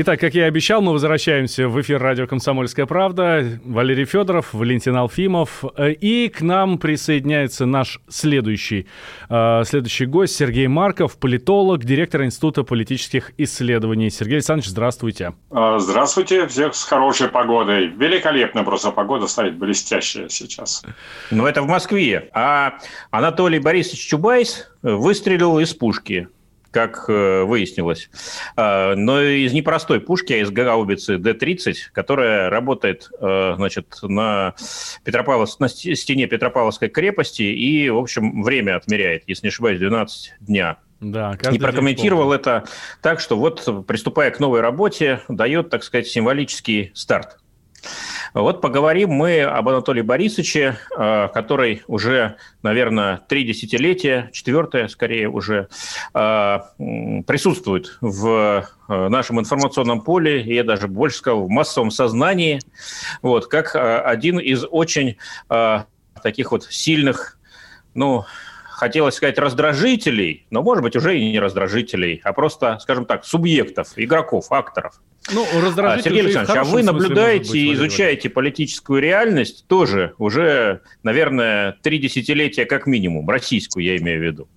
Итак, как я и обещал, мы возвращаемся в эфир радио «Комсомольская правда». Валерий Федоров, Валентин Алфимов. И к нам присоединяется наш следующий, э, следующий гость Сергей Марков, политолог, директор Института политических исследований. Сергей Александрович, здравствуйте. А, Здравствуйте, всех с хорошей погодой. Великолепно просто погода стоит, блестящая сейчас. Ну, это в Москве. А Анатолий Борисович Чубайс выстрелил из пушки, как э, выяснилось. А, Но из непростой пушки, а из гаубицы Д-30, которая работает э, значит, на, Петропавловск, на сте- стене Петропавловской крепости и, в общем, время отмеряет, если не ошибаюсь, 12 дня. Да, И прокомментировал это так, что вот, приступая к новой работе, дает, так сказать, символический старт. Вот поговорим мы об Анатолии Борисовиче, э, который уже, наверное, три десятилетия, четвертое скорее уже, э, присутствует в э, нашем информационном поле, и я даже больше сказал, в массовом сознании, вот, как один из очень таких вот сильных, ну, хотелось сказать раздражителей, но, может быть, уже и не раздражителей, а просто, скажем так, субъектов, игроков, акторов. Ну, А, раздражитель Сергей Александрович, а вы наблюдаете быть, и изучаете политическую реальность тоже уже, наверное, три десятилетия как минимум, российскую я имею в виду.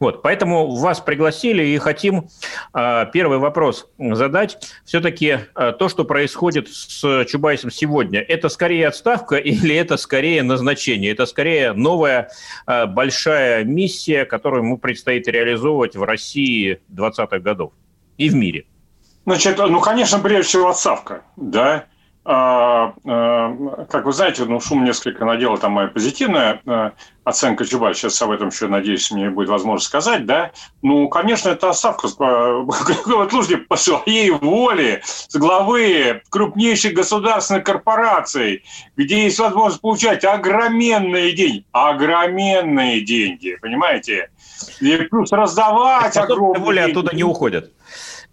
Вот, поэтому вас пригласили и хотим а, первый вопрос задать. Все-таки а, то, что происходит с Чубайсом сегодня, это скорее отставка или это скорее назначение? Это скорее новая а, большая миссия, которую ему предстоит реализовывать в России 20-х годов и в мире? Значит, ну, конечно, прежде всего отставка, да. А, а, как вы знаете, ну, шум несколько надела там моя позитивная а, оценка Чубайса. Сейчас об этом еще, надеюсь, мне будет возможность сказать, да. Ну, конечно, это отставка, слушайте, по своей воле с главы крупнейших государственных корпораций, где есть возможность получать огроменные деньги, огроменные деньги, понимаете? И плюс раздавать огромные воле деньги оттуда не уходят.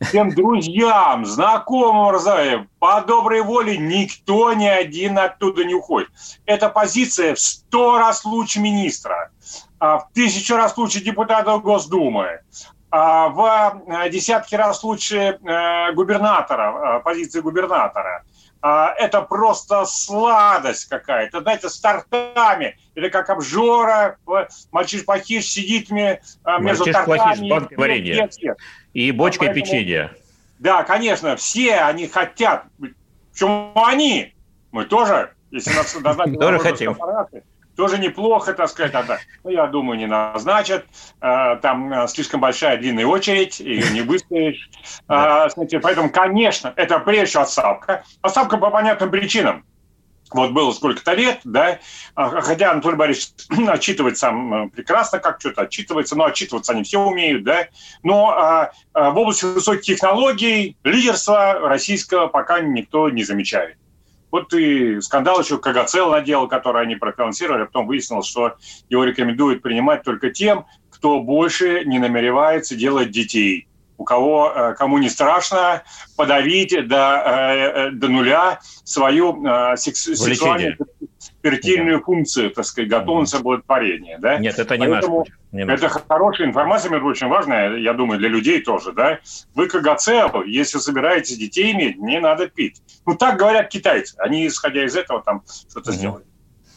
Всем друзьям, знакомым, по доброй воле никто ни один оттуда не уходит. Эта позиция в сто раз лучше министра, а в тысячу раз лучше депутата Госдумы, а в э, десятки раз лучше э, губернатора, позиции губернатора. А, Это просто сладость какая-то, знаете, с тортами. Это как обжора, мальчиш-пахиш сидит мне, э, между Мальчиш-плохиш, тортами. банкой и варенья. бочкой поэтому- печенья. Да, конечно, все они хотят. Причем они. Мы тоже, если нас назначат Тоже хотим. аппараты, тоже неплохо, так сказать, надо. Ну, я думаю, не назначат. Э, Там э, слишком большая длинная очередь, ее не выстоишь. А, Поэтому, конечно, это прежде всего отставка. Отставка по понятным причинам. Вот было сколько-то лет, да, А, хотя Анатолий Борисович отчитывает сам э, прекрасно, как что-то отчитывается, но отчитываться они все умеют, да, но а, а, в области высоких технологий лидерства российского пока никто не замечает. Вот и скандал еще КГЦЛ наделал, который они профинансировали, а потом выяснилось, что его рекомендуют принимать только тем, кто больше не намеревается делать детей. У кого, э, кому не страшно подавить до, э, э, до нуля свою секс- сексуальную фертильную функцию, так сказать, готовность оплодотворения. Да? Нет, это не наш Поэтому путь. Не наш Это хорошая информация, между прочим, важная, я думаю, для людей тоже, да. Вы КГЦ, если собираетесь детей иметь, не надо пить. Ну, так говорят китайцы. Они, исходя из этого, там что-то сделали.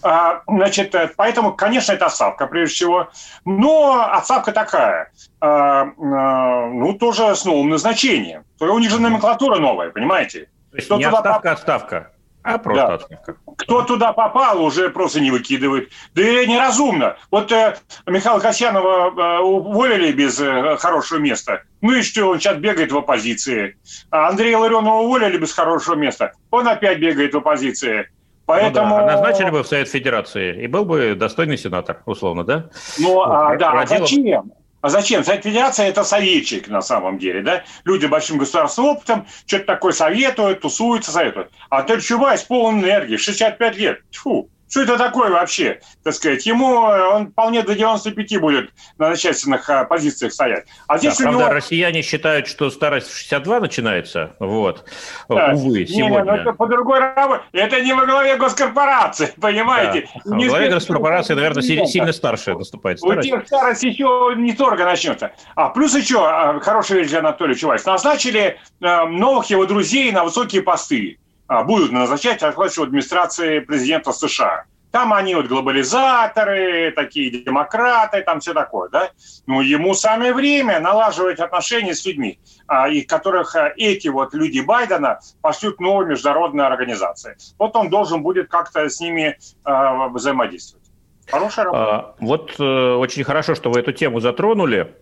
А, значит, э, поэтому, конечно, это отставка, прежде всего. Но отставка такая, а, а, ну, тоже с новым назначением. У них же номенклатура новая, понимаете? То есть Кто не туда отставка, а отставка, а просто Да. отставка. Кто туда попал, уже просто не выкидывает. Да и неразумно. Вот э, Михаила Касьянова э, уволили без э, хорошего места. Ну и что, он сейчас бегает в оппозиции. А Андрея Ларионова уволили без хорошего места. Он опять бегает в оппозиции. Поэтому... Ну да, назначили бы в Совет Федерации, и был бы достойный сенатор, условно, да? Ну, а, да, а зачем? А зачем? Совет Федерации – это советчик на самом деле, да? Люди большим государственным опытом что-то такое советуют, тусуются, советуют. А Атель Чубайс полон энергии, 65 лет. Тьфу, что это такое вообще, так сказать? Ему э, он вполне до 95 будет на начальственных э, позициях стоять. А здесь да, у правда, него... россияне считают, что старость в 62 начинается. Вот. Да. Увы, сегодня. Не, ну, это по другой работе. Это не во главе госкорпорации, понимаете? Да. Не во главе госкорпорации, наверное, сильно, сильно старше наступает старость. У тех старость еще не только начнется. А плюс еще, а, хорошая вещь для Анатолия Чувайс, назначили э, новых его друзей на высокие посты. А, будут назначать руководитель администрации президента США. Там они вот глобализаторы, такие демократы, там все такое, да. Ну, ему самое время налаживать отношения с людьми, а, и которых а, эти вот люди Байдена пошлют новые международные организации. Вот он должен будет как-то с ними взаимодействовать. Хорошая работа. Вот э, очень хорошо, что вы эту тему затронули.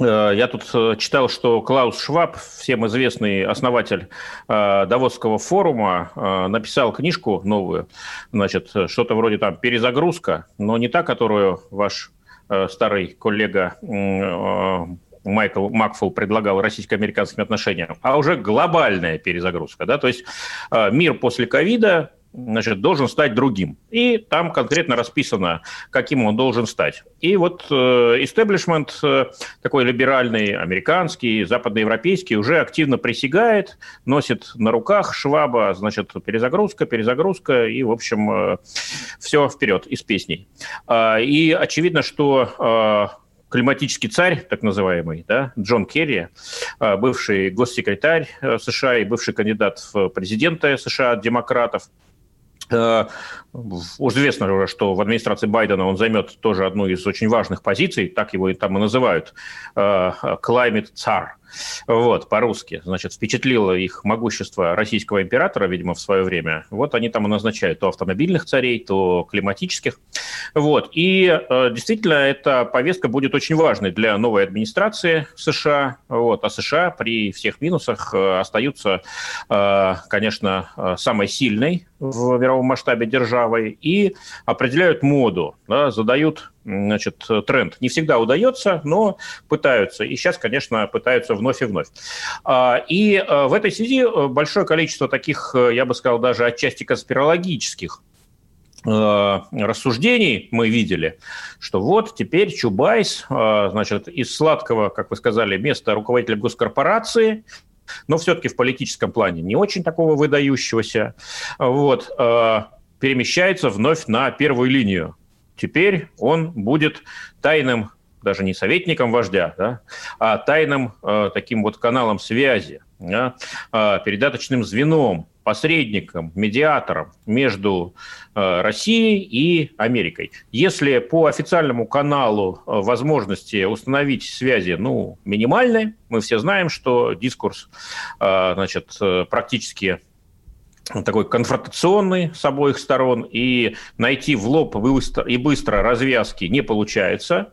Э, я тут э, читал, что Клаус Шваб, всем известный основатель э, Давосского форума, написал книжку новую, значит, что-то вроде там «Перезагрузка», но не та, которую ваш старый коллега Майкл Макфул предлагал российско-американским отношениям, а уже глобальная перезагрузка. Да? То есть мир после ковида значит, должен стать другим. И там конкретно расписано, каким он должен стать. И вот истеблишмент э, такой либеральный, американский, западноевропейский, уже активно присягает, носит на руках Шваба, значит, перезагрузка, перезагрузка, и, в общем, э, все вперед из песней. Э, и очевидно, что э, климатический царь, так называемый, да, Джон Керри, э, бывший госсекретарь э, США и бывший кандидат в президенты США от демократов, Э, уже известно уже, что в администрации Байдена он займет тоже одну из очень важных позиций, так его и там и называют, э, climate czar. Вот, по-русски. Значит, впечатлило их могущество российского императора, видимо, в свое время. Вот они там назначают то автомобильных царей, то климатических. Вот. И э, действительно, эта повестка будет очень важной для новой администрации США. Вот. А США при всех минусах э, остаются, э, конечно, э, самой сильной в мировом масштабе державой и определяют моду, да, задают значит, тренд. Не всегда удается, но пытаются. И сейчас, конечно, пытаются вновь и вновь. А, и а, в этой связи э, большое количество таких, э, я бы сказал, даже отчасти конспирологических э, рассуждений мы видели, что вот теперь Чубайс, значит, из сладкого, как вы сказали, места руководителя госкорпорации, но все-таки в политическом плане не очень такого выдающегося, вот, перемещается вновь на первую линию Теперь он будет тайным, даже не советником вождя, да, а тайным э, таким вот каналом связи, да, э, передаточным звеном, посредником, медиатором между э, Россией и Америкой. Если по официальному каналу э, возможности установить связи, ну, минимальные, мы все знаем, что дискурс, э, значит, э, практически такой конфронтационный с обоих сторон, и найти в лоб и быстро развязки не получается.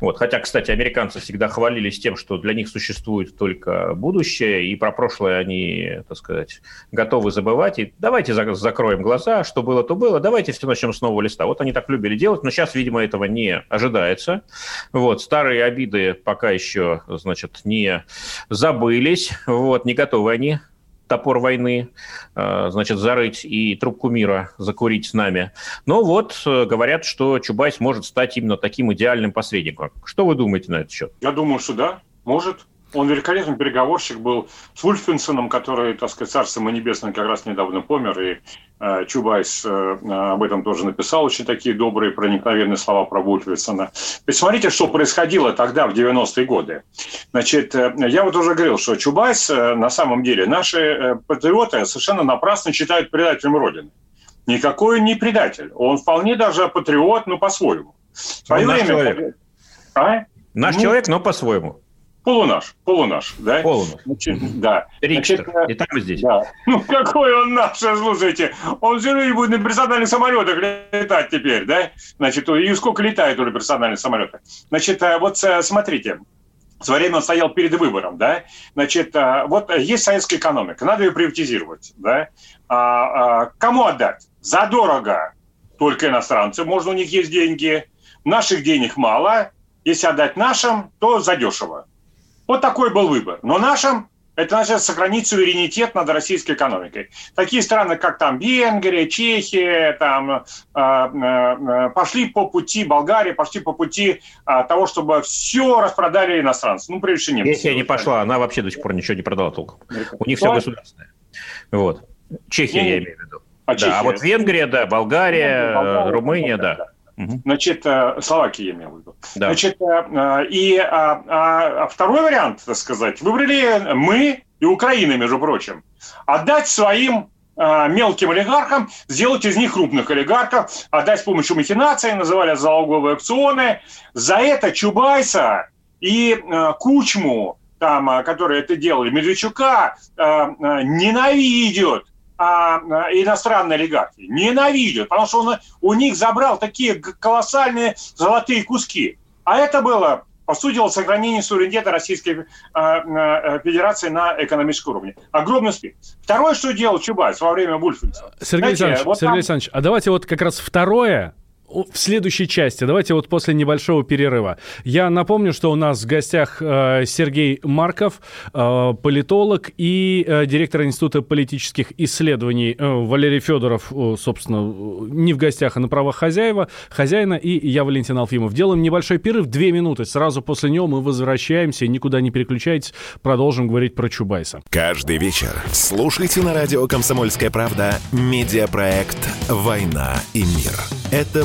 Вот. Хотя, кстати, американцы всегда хвалились тем, что для них существует только будущее, и про прошлое они, так сказать, готовы забывать. И давайте закроем глаза, что было, то было, давайте все начнем с нового листа. Вот они так любили делать, но сейчас, видимо, этого не ожидается. Вот. Старые обиды пока еще, значит, не забылись, вот, не готовы они топор войны, э, значит, зарыть и трубку мира закурить с нами. Но вот э, говорят, что Чубайс может стать именно таким идеальным посредником. Что вы думаете на этот счет? Я думаю, что да, может. Он великолепный переговорщик был с Вулфенсоном, который, так сказать, царство ему небесное как раз недавно помер, и э, Чубайс э, об этом тоже написал очень такие добрые, проникновенные слова про Ульфинсона. Ведь смотрите, что происходило тогда, в 90-е годы. Значит, э, я вот уже говорил, что Чубайс, э, на самом деле, наши э, патриоты совершенно напрасно считают предателем Родины. Никакой он не предатель. Он вполне даже патриот, но по-своему. Свое время... Наш человек. А? Наш ну, человек, но по-своему. Полунаш, полунаш, да? Полунаш. Значит, да. Ричтер. Значит, и там, и здесь. Да. Ну, какой он наш, слушайте. Он все равно будет на персональных самолетах летать теперь, да? Значит, и сколько летает уже персональные самолеты. Значит, э, вот э, смотрите, в свое время он стоял перед выбором, да, значит, э, вот есть советская экономика, надо ее приватизировать, да, а, а, кому отдать? Задорого только иностранцы, можно у них есть деньги, наших денег мало, Если отдать нашим, то задешево. Вот такой был выбор. Но нашим это значит сохранить суверенитет над российской экономикой. Такие страны, как там Венгрия, Чехия, там, э, э, пошли по пути, Болгария пошли по пути э, того, чтобы все распродали иностранцы. Ну, прежде всего немцы. Чехия не пошла, она вообще до сих пор ничего не продала толком. У них все государственное. Вот. Чехия, я имею в виду. А, да, а вот Венгрия, да, Болгария, Болгария Румыния, да. да. Значит, э, Словакия я имел в виду. Да. Значит, э, э, и а, а, второй вариант, так сказать, выбрали мы и Украина, между прочим. Отдать своим мелким олигархам, сделать из них крупных олигархов, отдать с помощью махинаций, называли залоговые акционы. За это Чубайса и Кучму, там, которые это делали, Медведчука, ненавидят а, иностранные олигархи. Ненавидят, потому что он у них забрал такие колоссальные золотые куски. А это было по сути дела, сохранение суверенитета Российской э, Федерации на экономическом уровне. Огромный успех. Второе, что делал Чубайс во время Вульфица. Сергей Знаете, Александрович, вот Сергей там... Александрович, а давайте вот как раз второе, в следующей части. Давайте вот после небольшого перерыва. Я напомню, что у нас в гостях э, Сергей Марков, э, политолог и э, директор Института политических исследований Валерий Федоров, собственно, не в гостях, а на правах хозяева, хозяина, и я, Валентин Алфимов. Делаем небольшой перерыв, две минуты. Сразу после него мы возвращаемся, никуда не переключайтесь, продолжим говорить про Чубайса. Каждый вечер слушайте на радио «Комсомольская правда» медиапроект «Война и мир». Это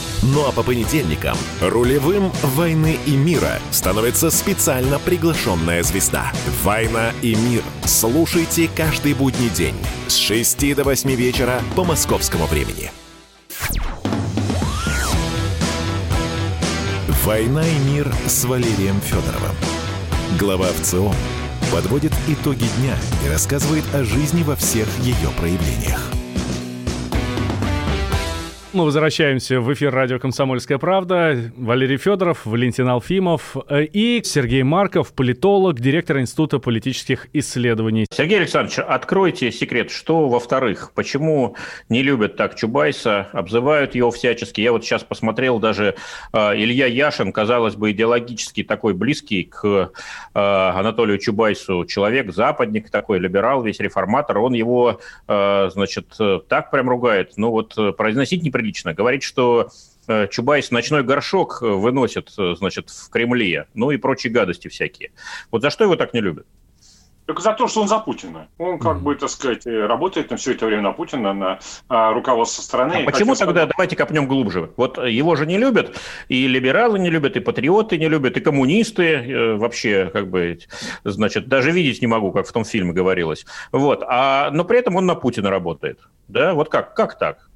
Ну а по понедельникам рулевым «Войны и мира» становится специально приглашенная звезда. «Война и мир». Слушайте каждый будний день с 6 до 8 вечера по московскому времени. «Война и мир» с Валерием Федоровым. Глава ВЦО подводит итоги дня и рассказывает о жизни во всех ее проявлениях. Мы возвращаемся в эфир радио «Комсомольская правда». Валерий Федоров, Валентин Алфимов э, и Сергей Марков, политолог, директор Института политических исследований. Сергей Александрович, откройте секрет. Что, во-вторых, почему не любят так Чубайса, обзывают его всячески? Я вот сейчас посмотрел, даже э, Илья Яшин, казалось бы, идеологически такой близкий к э, Анатолию Чубайсу человек, западник такой, либерал, весь реформатор, он его, значит, так прям ругает. Ну вот произносить не прилично. Говорить, что э, Чубайс ночной горшок э, выносит, э, значит, в Кремле, ну и прочие гадости всякие. Вот за что его так не любят? Только за то, что он за Путина. Он, как mm-hmm. бы, так сказать, работает на все это время на Путина, на а, руководство страны. А почему тогда, сказать... давайте копнем глубже. Вот его же не любят, и либералы не любят, и патриоты не любят, и коммунисты э, вообще, как бы, значит, даже видеть не могу, как в том фильме говорилось. Вот. А, но при этом он на Путина работает. Да, вот как, как так?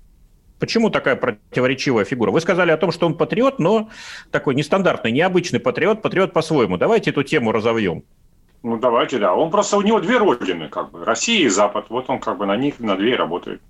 Почему такая противоречивая фигура? Вы сказали о том, что он патриот, но такой нестандартный, необычный патриот, патриот по-своему. Давайте эту тему разовьем. Ну, давайте, да. Он просто, у него две родины, как бы, Россия и Запад. Вот он как бы на них, на две работает.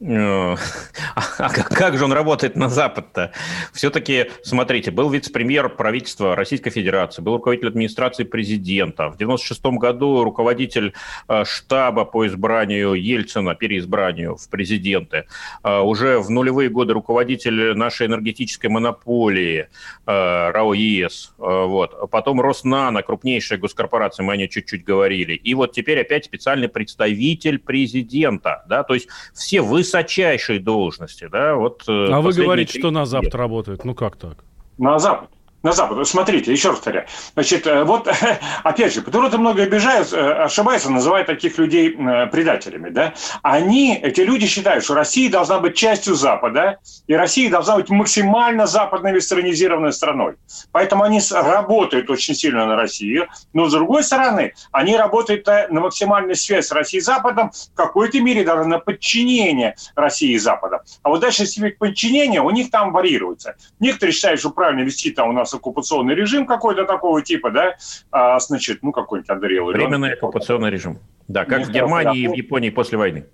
Э, а как же он работает на Запад-то? Все-таки, смотрите, был вице-премьер правительства Российской Федерации, был руководитель администрации президента. В 96 году руководитель э, штаба по избранию Ельцина, переизбранию в президенты. Э, уже в нулевые годы руководитель нашей энергетической монополии РАО ЕС. Вот. Потом Роснано, крупнейшая госкорпорация, мы о ней чуть-чуть говорили. И вот теперь опять специальный представитель президента. Да? То есть все вы высочайшей должности. Да, вот, а вы говорите, что на Запад работают. Ну как так? На Запад на Запад. Смотрите, еще раз повторяю. Значит, э, вот, опять же, патриоты много обижаются, э, ошибаются, называя таких людей э, предателями. Да? Они, эти люди считают, что Россия должна быть частью Запада, и Россия должна быть максимально западной вестернизированной страной. Поэтому они работают очень сильно на Россию, но с другой стороны, они работают на максимальную связь с Россией и Западом, в какой-то мере даже на подчинение России и Запада. А вот дальше подчинение у них там варьируется. Некоторые считают, что правильно вести там у нас оккупационный режим какой-то такого типа, да, а, значит, ну, какой-нибудь Андреев. Временный оккупационный режим. Да, как в Германии и в Японии после войны.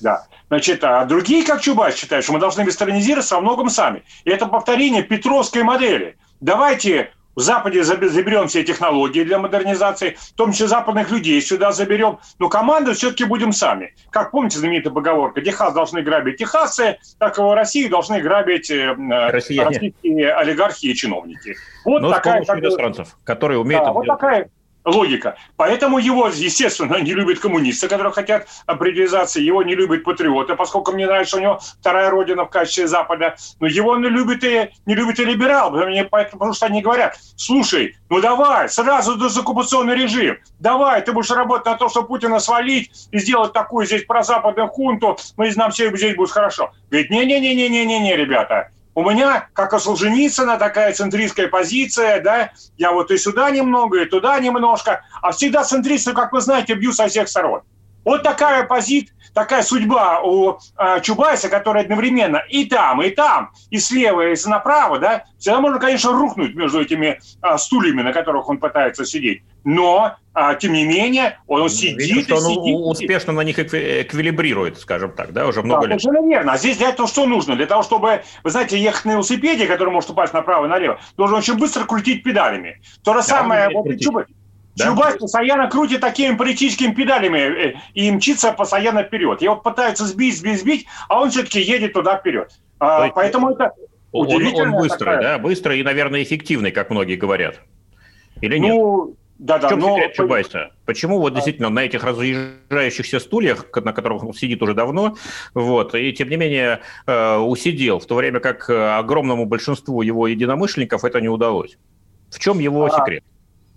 Да. Значит, а другие, как Чубайс, считают, что мы должны вестернизироваться во многом сами. И это повторение петровской модели. Давайте в Западе заберем все технологии для модернизации, в том числе западных людей сюда заберем, но команду все-таки будем сами. Как помните знаменитая поговорка, Техас должны грабить техасы, так и в России должны грабить э, российские олигархи и чиновники. Вот но такая... С помощью иностранцев, которые умеют... Да, вот такая логика. Поэтому его, естественно, не любят коммунисты, которые хотят определизации, его не любят патриоты, поскольку мне нравится, у него вторая родина в качестве Запада, но его не любят и, не любят и либерал, потому что они говорят, слушай, ну давай, сразу дезоккупационный режим, давай, ты будешь работать на то, чтобы Путина свалить и сделать такую здесь прозападную хунту, мы ну, нам все здесь будет хорошо. Говорит, не-не-не-не-не-не, ребята, у меня, как у Солженицына, такая центристская позиция, да, я вот и сюда немного, и туда немножко, а всегда центристы, как вы знаете, бью со всех сторон. Вот такая позиция, такая судьба у э, Чубайса, который одновременно и там, и там, и слева, и направо, да, всегда можно, конечно, рухнуть между этими э, стульями, на которых он пытается сидеть. Но, э, тем не менее, он сидит Видно, что он сидит. успешно на них эквилибрирует, скажем так, да, уже много да, лет. Совершенно верно. А здесь для этого что нужно? Для того, чтобы, вы знаете, ехать на велосипеде, который может упасть направо и налево, должен очень быстро крутить педалями. То же да, самое, вот, Чубайс, да? Чубайс постоянно крутит такими политическими педалями э, и мчится постоянно вперед. Его пытаются сбить, сбить, сбить, а он все-таки едет туда вперед. А, есть, поэтому это он, он быстрый, такая... да, быстрый и, наверное, эффективный, как многие говорят. Или нет? Ну, да, да, в чем но... секрет Чубайса? Почему вот действительно на этих разъезжающихся стульях, на которых он сидит уже давно, вот, и тем не менее э, усидел, в то время как э, огромному большинству его единомышленников это не удалось? В чем его а, секрет?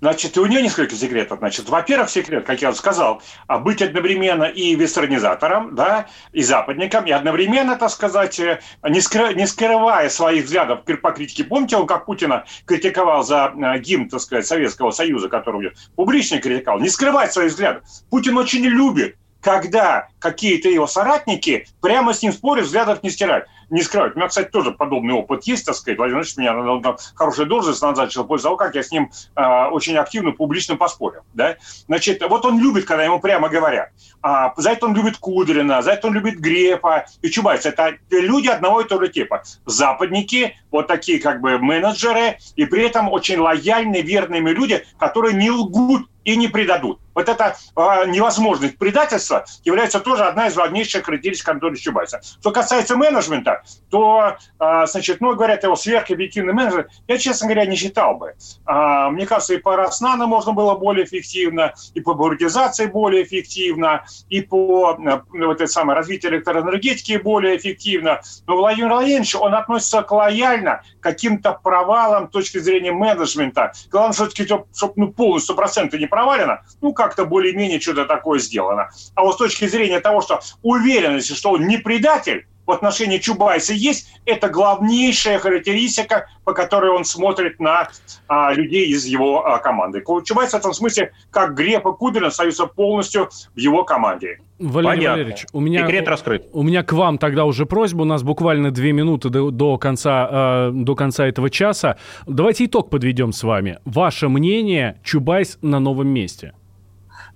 Значит, у нее несколько секретов. Значит, во-первых, секрет, как я уже сказал, а быть одновременно и вестернизатором, да, и западником, и одновременно, так сказать, э, не, скры, не скрывая своих взглядов по критике. Помните, он как Путина критиковал за э, гимн, так сказать, Советского Союза, который публично критиковал, не скрывать своих взглядов. Путин очень любит когда какие-то его соратники прямо с ним спорят, взглядов не стирают не скрывать. У меня, кстати, тоже подобный опыт есть, так сказать. Владимир Ильич меня на, на хорошую должность назначил после того, как я с ним э, очень активно публично поспорил. Да? Значит, вот он любит, когда ему прямо говорят. А, за это он любит Кудрина, за это он любит Грефа и Чубайса. Это люди одного и того же типа. Западники, вот такие как бы менеджеры, и при этом очень лояльные, верными люди, которые не лгут и не предадут. Вот эта э, невозможность предательства является тоже одна из важнейших характеристик Анатолия Чубайса. Что касается менеджмента, то, э, значит, ну, говорят, его сверхобъективный менеджер, я, честно говоря, не считал бы. Э, мне кажется, и по Роснана можно было более эффективно, и по бурдизации более эффективно, и по э, вот это самое, развитию электроэнергетики более эффективно. Но Владимир Владимирович, он относится лояльно к каким-то провалам с точки зрения менеджмента. Главное, все-таки, чтобы ну, полностью проценты не провалено, ну, как-то более-менее что-то такое сделано. А вот с точки зрения того, что уверенности, что он не предатель, в отношении Чубайса есть, это главнейшая характеристика, по которой он смотрит на а, людей из его а, команды. Чубайс в этом смысле, как Греф и Кудрин, остаются полностью в его команде. Валерий Понятно. Валерьевич, у меня, Секрет раскрыт. У меня к вам тогда уже просьба. У нас буквально две минуты до, до, конца, э, до конца этого часа. Давайте итог подведем с вами. Ваше мнение, Чубайс на новом месте –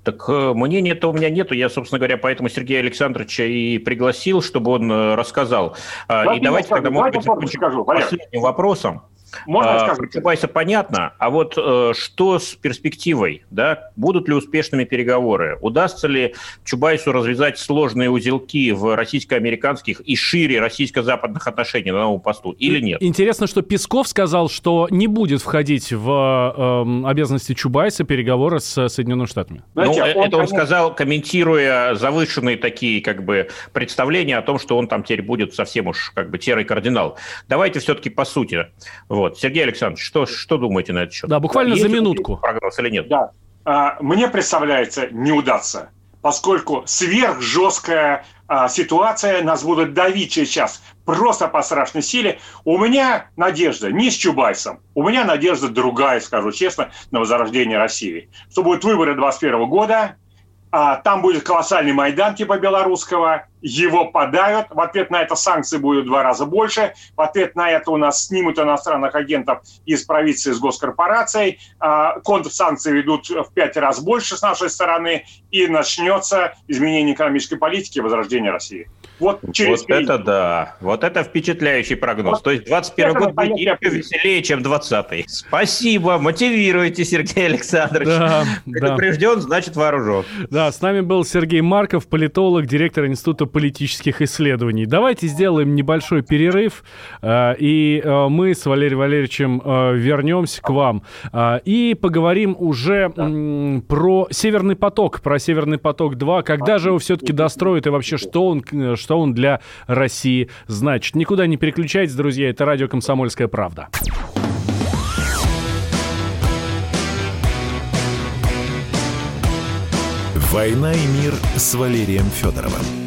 так э, мнения-то у меня нету. Я, собственно говоря, поэтому Сергея Александровича и пригласил, чтобы он э, рассказал. А, давайте и давайте тогда, может быть, скажу, последним вопросом. Можно а, сказать? Чубайса понятно, а вот э, что с перспективой? Да? Будут ли успешными переговоры? Удастся ли Чубайсу развязать сложные узелки в российско-американских и шире российско-западных отношениях на новом посту или нет? Интересно, что Песков сказал, что не будет входить в э, обязанности Чубайса переговоры с Соединенными Штатами. Знаете, ну, он, это он конечно... сказал, комментируя завышенные такие как бы представления о том, что он там теперь будет совсем уж как бы серый кардинал. Давайте все-таки по сути. Вот. Сергей Александрович, что, что думаете на этот счет? Да, буквально Есть за минутку. Прогноз или нет? Да. А, мне представляется не удастся, поскольку сверхжесткая а, ситуация нас будет давить сейчас просто по страшной силе. У меня надежда не с Чубайсом, у меня надежда другая, скажу честно, на возрождение России. Что будут выборы 2021 года, а, там будет колоссальный Майдан типа белорусского, его подают, в ответ на это санкции будут в два раза больше, в ответ на это у нас снимут иностранных агентов из правительства, из госкорпораций, а, контрсанкции ведут в пять раз больше с нашей стороны, и начнется изменение экономической политики и возрождение России. Вот, через вот это да, вот это впечатляющий прогноз. Вот. То есть 21 год будет еще веселее, чем 20 Спасибо, мотивируйте, Сергей Александрович. Да, Предупрежден, да. значит вооружен. Да, с нами был Сергей Марков, политолог, директор Института политических исследований. Давайте сделаем небольшой перерыв, э, и э, мы с Валерием Валерьевичем э, вернемся к вам и поговорим уже да. про Северный поток, про Северный поток-2. Когда же его все-таки достроят и вообще что он, что он для России значит? Никуда не переключайтесь, друзья, это радио «Комсомольская правда». «Война и мир» с Валерием Федоровым.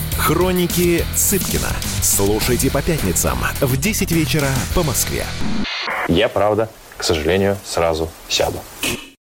Хроники Цыпкина. Слушайте по пятницам в 10 вечера по Москве. Я, правда, к сожалению, сразу сяду.